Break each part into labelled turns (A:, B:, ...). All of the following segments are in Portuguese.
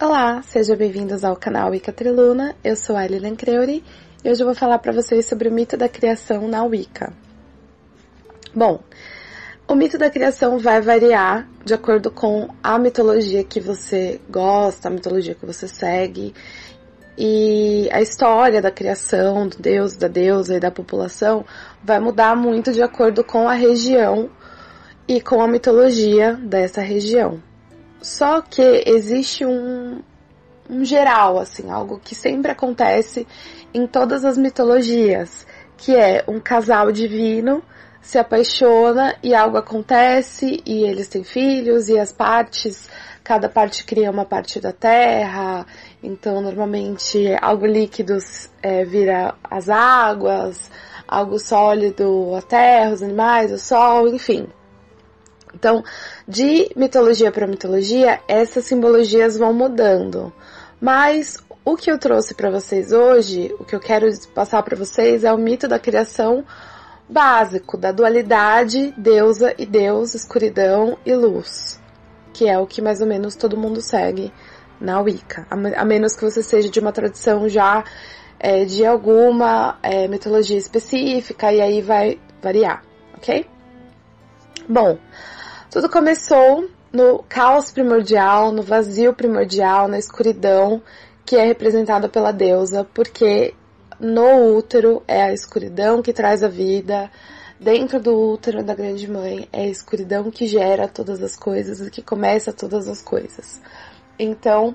A: Olá, sejam bem-vindos ao canal Wicca Triluna. Eu sou a Lilian Creuri e hoje eu vou falar para vocês sobre o mito da criação na Wicca. Bom, o mito da criação vai variar de acordo com a mitologia que você gosta, a mitologia que você segue e a história da criação, do deus, da deusa e da população vai mudar muito de acordo com a região e com a mitologia dessa região. Só que existe um, um geral, assim, algo que sempre acontece em todas as mitologias, que é um casal divino se apaixona e algo acontece e eles têm filhos e as partes, cada parte cria uma parte da terra, então normalmente algo líquido é, vira as águas, algo sólido a terra, os animais, o sol, enfim. Então, de mitologia para mitologia, essas simbologias vão mudando. Mas o que eu trouxe para vocês hoje, o que eu quero passar para vocês é o mito da criação básico, da dualidade deusa e deus, escuridão e luz, que é o que mais ou menos todo mundo segue na Wicca, a menos que você seja de uma tradição já é, de alguma é, mitologia específica e aí vai variar, ok? Bom, tudo começou no caos primordial, no vazio primordial, na escuridão que é representada pela deusa, porque no útero é a escuridão que traz a vida, dentro do útero da grande mãe é a escuridão que gera todas as coisas e que começa todas as coisas. Então,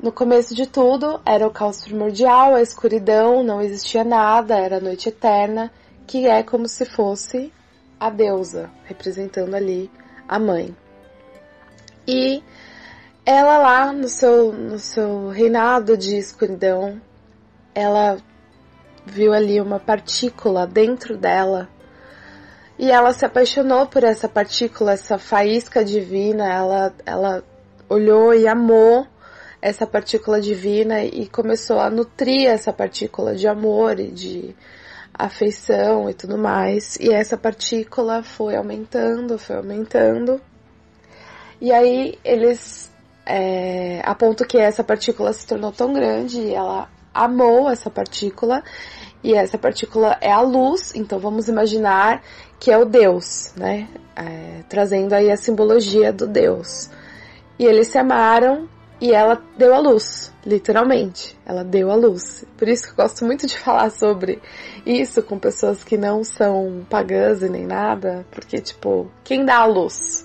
A: no começo de tudo, era o caos primordial, a escuridão, não existia nada, era a noite eterna, que é como se fosse a deusa, representando ali a mãe. E ela lá no seu, no seu reinado de escuridão, ela viu ali uma partícula dentro dela e ela se apaixonou por essa partícula, essa faísca divina. Ela, ela olhou e amou essa partícula divina e começou a nutrir essa partícula de amor e de afeição e tudo mais. E essa partícula foi aumentando, foi aumentando. E aí eles, é, a ponto que essa partícula se tornou tão grande e ela amou essa partícula. E essa partícula é a luz, então vamos imaginar que é o Deus, né? É, trazendo aí a simbologia do Deus. E eles se amaram e ela deu a luz, literalmente. Ela deu a luz. Por isso que eu gosto muito de falar sobre isso com pessoas que não são pagãs e nem nada, porque, tipo, quem dá a luz?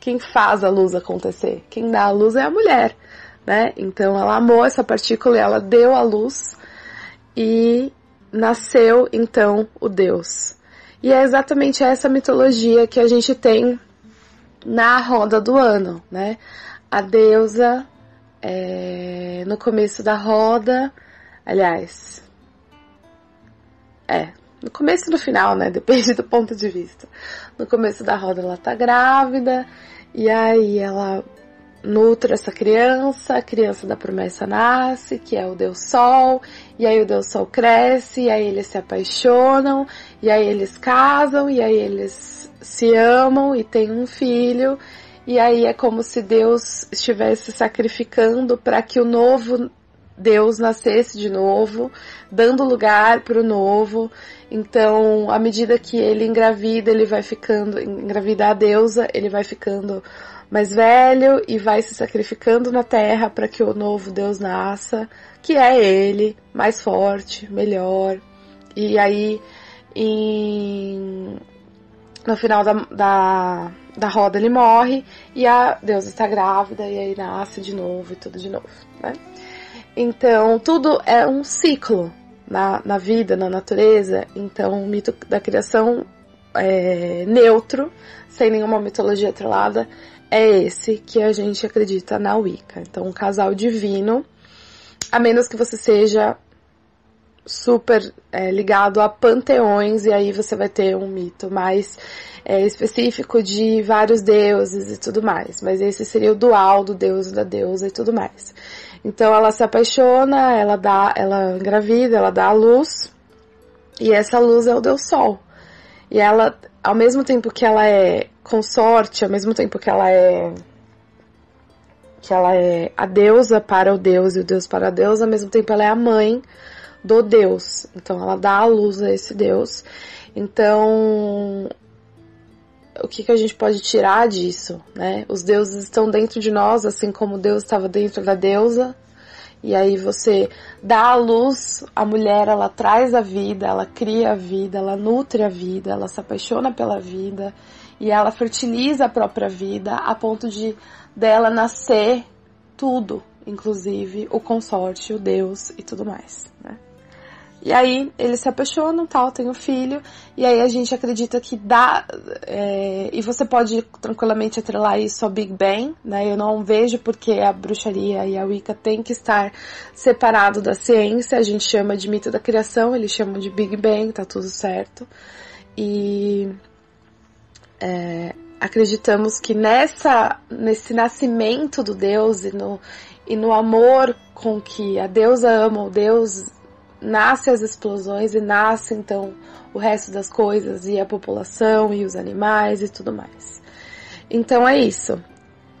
A: Quem faz a luz acontecer? Quem dá a luz é a mulher, né? Então ela amou essa partícula e ela deu a luz e nasceu então o Deus. E é exatamente essa mitologia que a gente tem na roda do ano, né? A deusa é, no começo da roda, aliás, é, no começo e no final, né? Depende do ponto de vista. No começo da roda ela tá grávida, e aí ela nutre essa criança, a criança da promessa nasce, que é o Deus Sol, e aí o Deus Sol cresce, e aí eles se apaixonam, e aí eles casam, e aí eles se amam e têm um filho, e aí é como se Deus estivesse sacrificando para que o novo Deus nascesse de novo, dando lugar para o novo. Então, à medida que ele engravida, ele vai ficando, engravida a deusa, ele vai ficando mais velho e vai se sacrificando na terra para que o novo Deus nasça, que é ele, mais forte, melhor. E aí, em... no final da, da, da roda, ele morre e a deusa está grávida e aí nasce de novo e tudo de novo, né? Então, tudo é um ciclo na, na vida, na natureza. Então, o mito da criação é neutro, sem nenhuma mitologia atrelada, é esse que a gente acredita na Wicca. Então, um casal divino, a menos que você seja super é, ligado a panteões, e aí você vai ter um mito mais é, específico de vários deuses e tudo mais. Mas esse seria o dual do deus e da deusa e tudo mais. Então ela se apaixona, ela dá, ela engravida, ela dá a luz, e essa luz é o deus sol. E ela, ao mesmo tempo que ela é consorte, ao mesmo tempo que ela é que ela é a deusa para o Deus e o Deus para a deusa, ao mesmo tempo ela é a mãe do Deus. Então ela dá a luz a esse Deus. Então, o que, que a gente pode tirar disso, né? Os deuses estão dentro de nós, assim como Deus estava dentro da deusa. E aí você dá a luz, a mulher ela traz a vida, ela cria a vida, ela nutre a vida, ela se apaixona pela vida e ela fertiliza a própria vida a ponto de dela nascer tudo, inclusive o consórcio, o Deus e tudo mais, né? E aí eles se apaixonam, tal, tem um filho, e aí a gente acredita que dá. É, e você pode tranquilamente atrelar isso ao Big Bang, né? Eu não vejo porque a bruxaria e a Wicca tem que estar separado da ciência. A gente chama de mito da criação, eles chamam de Big Bang, tá tudo certo. E é, acreditamos que nessa, nesse nascimento do Deus e no, e no amor com que a deusa ama o Deus nasce as explosões e nasce então o resto das coisas e a população e os animais e tudo mais. Então é isso.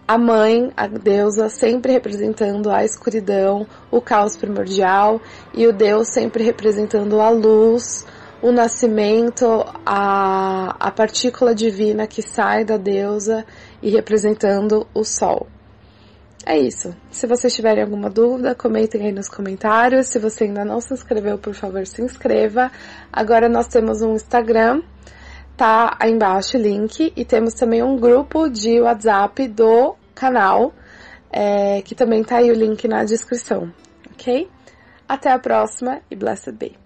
A: A mãe, a deusa, sempre representando a escuridão, o caos primordial, e o Deus sempre representando a luz, o nascimento, a, a partícula divina que sai da deusa e representando o sol. É isso. Se vocês tiverem alguma dúvida, comentem aí nos comentários. Se você ainda não se inscreveu, por favor, se inscreva. Agora nós temos um Instagram, tá aí embaixo o link, e temos também um grupo de WhatsApp do canal, é, que também tá aí o link na descrição, ok? Até a próxima e blessed be!